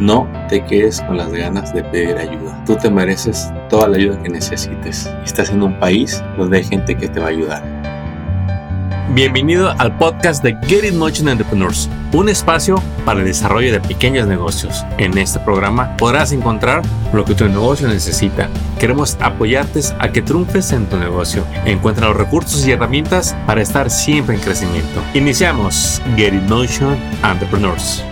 No te quedes con las ganas de pedir ayuda. Tú te mereces toda la ayuda que necesites. Estás en un país donde hay gente que te va a ayudar. Bienvenido al podcast de Get It Motion Entrepreneurs, un espacio para el desarrollo de pequeños negocios. En este programa podrás encontrar lo que tu negocio necesita. Queremos apoyarte a que triunfes en tu negocio. Encuentra los recursos y herramientas para estar siempre en crecimiento. Iniciamos Get It Motion Entrepreneurs.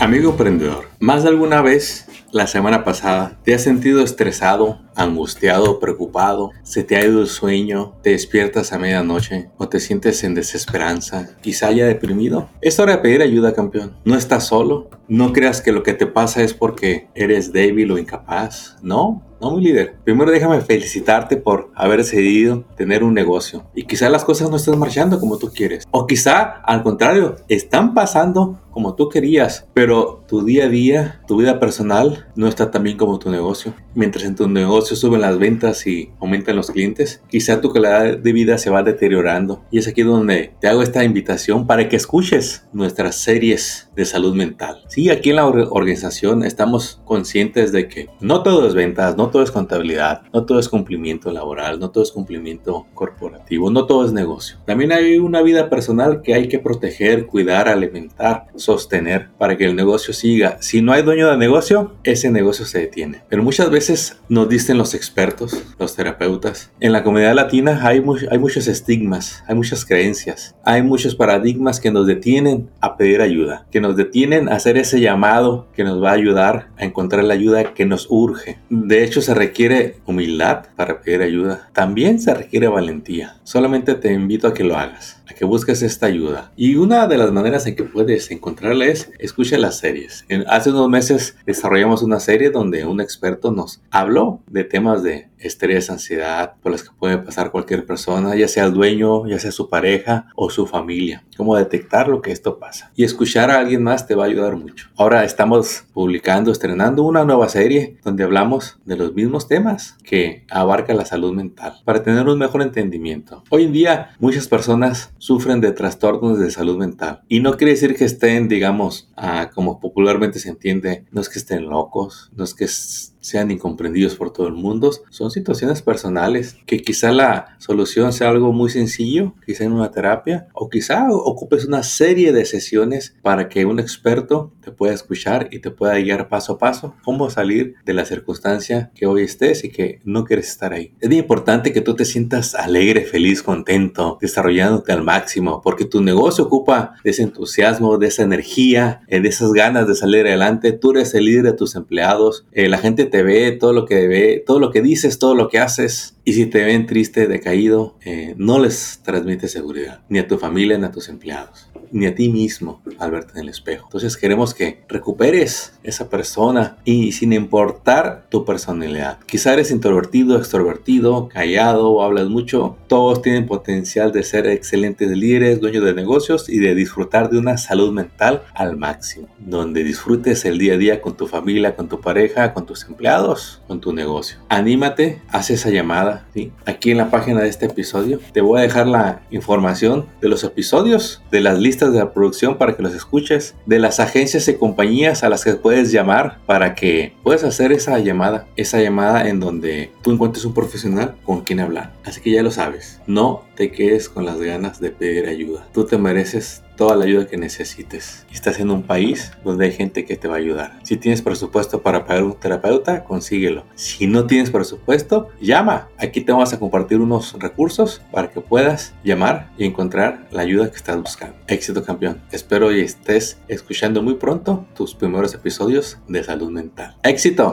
Amigo emprendedor, más de alguna vez la semana pasada te has sentido estresado, angustiado, preocupado, se te ha ido el sueño, te despiertas a medianoche o te sientes en desesperanza, quizá haya deprimido. Es hora de pedir ayuda, campeón. No estás solo. No creas que lo que te pasa es porque eres débil o incapaz. No, no, mi líder. Primero déjame felicitarte por haber decidido tener un negocio. Y quizá las cosas no estén marchando como tú quieres. O quizá, al contrario, están pasando como tú querías, pero tu día a día, tu vida personal no está tan bien como tu negocio. Mientras en tu negocio suben las ventas y aumentan los clientes, quizá tu calidad de vida se va deteriorando. Y es aquí donde te hago esta invitación para que escuches nuestras series de salud mental. Sí, aquí en la organización estamos conscientes de que no todo es ventas, no todo es contabilidad, no todo es cumplimiento laboral, no todo es cumplimiento corporativo, no todo es negocio. También hay una vida personal que hay que proteger, cuidar, alimentar, sostener para que el negocio siga. Si no hay dueño de negocio, ese negocio se detiene. Pero muchas veces nos dicen los expertos, los terapeutas, en la comunidad latina hay, hay muchos estigmas, hay muchas creencias, hay muchos paradigmas que nos detienen a pedir ayuda, que nos detienen a hacer ese llamado que nos va a ayudar a encontrar la ayuda que nos urge. De hecho, se requiere humildad para pedir ayuda. También se requiere valentía. Solamente te invito a que lo hagas a que busques esta ayuda. Y una de las maneras en que puedes encontrarla es escucha las series. hace unos meses desarrollamos una serie donde un experto nos habló de temas de estrés, ansiedad, por las que puede pasar cualquier persona, ya sea el dueño, ya sea su pareja o su familia. Cómo detectar lo que esto pasa. Y escuchar a alguien más te va a ayudar mucho. Ahora estamos publicando, estrenando una nueva serie donde hablamos de los mismos temas que abarca la salud mental para tener un mejor entendimiento. Hoy en día muchas personas sufren de trastornos de salud mental y no quiere decir que estén, digamos, ah, como popularmente se entiende, no es que estén locos, no es que sean incomprendidos por todo el mundo. Son situaciones personales que quizá la solución sea algo muy sencillo, quizá en una terapia, o quizá ocupes una serie de sesiones para que un experto te pueda escuchar y te pueda guiar paso a paso cómo salir de la circunstancia que hoy estés y que no quieres estar ahí. Es muy importante que tú te sientas alegre, feliz, contento, desarrollándote al máximo, porque tu negocio ocupa de ese entusiasmo, de esa energía, eh, de esas ganas de salir adelante. Tú eres el líder de tus empleados, eh, la gente te ve, todo lo que ve, todo lo que dices, todo lo que haces. Y si te ven triste, decaído, eh, no les transmite seguridad, ni a tu familia, ni a tus empleados ni a ti mismo al verte en el espejo. Entonces queremos que recuperes esa persona y sin importar tu personalidad. Quizá eres introvertido, extrovertido, callado o hablas mucho. Todos tienen potencial de ser excelentes líderes, dueños de negocios y de disfrutar de una salud mental al máximo. Donde disfrutes el día a día con tu familia, con tu pareja, con tus empleados, con tu negocio. Anímate, haz esa llamada. ¿sí? Aquí en la página de este episodio te voy a dejar la información de los episodios, de las listas de la producción para que los escuches, de las agencias y compañías a las que puedes llamar para que puedas hacer esa llamada, esa llamada en donde tú encuentres un profesional con quien hablar. Así que ya lo sabes, no te quedes con las ganas de pedir ayuda. Tú te mereces toda la ayuda que necesites. Estás en un país donde hay gente que te va a ayudar. Si tienes presupuesto para pagar un terapeuta, consíguelo. Si no tienes presupuesto, llama. Aquí te vamos a compartir unos recursos para que puedas llamar y encontrar la ayuda que estás buscando. Éxito campeón. Espero y estés escuchando muy pronto tus primeros episodios de salud mental. Éxito.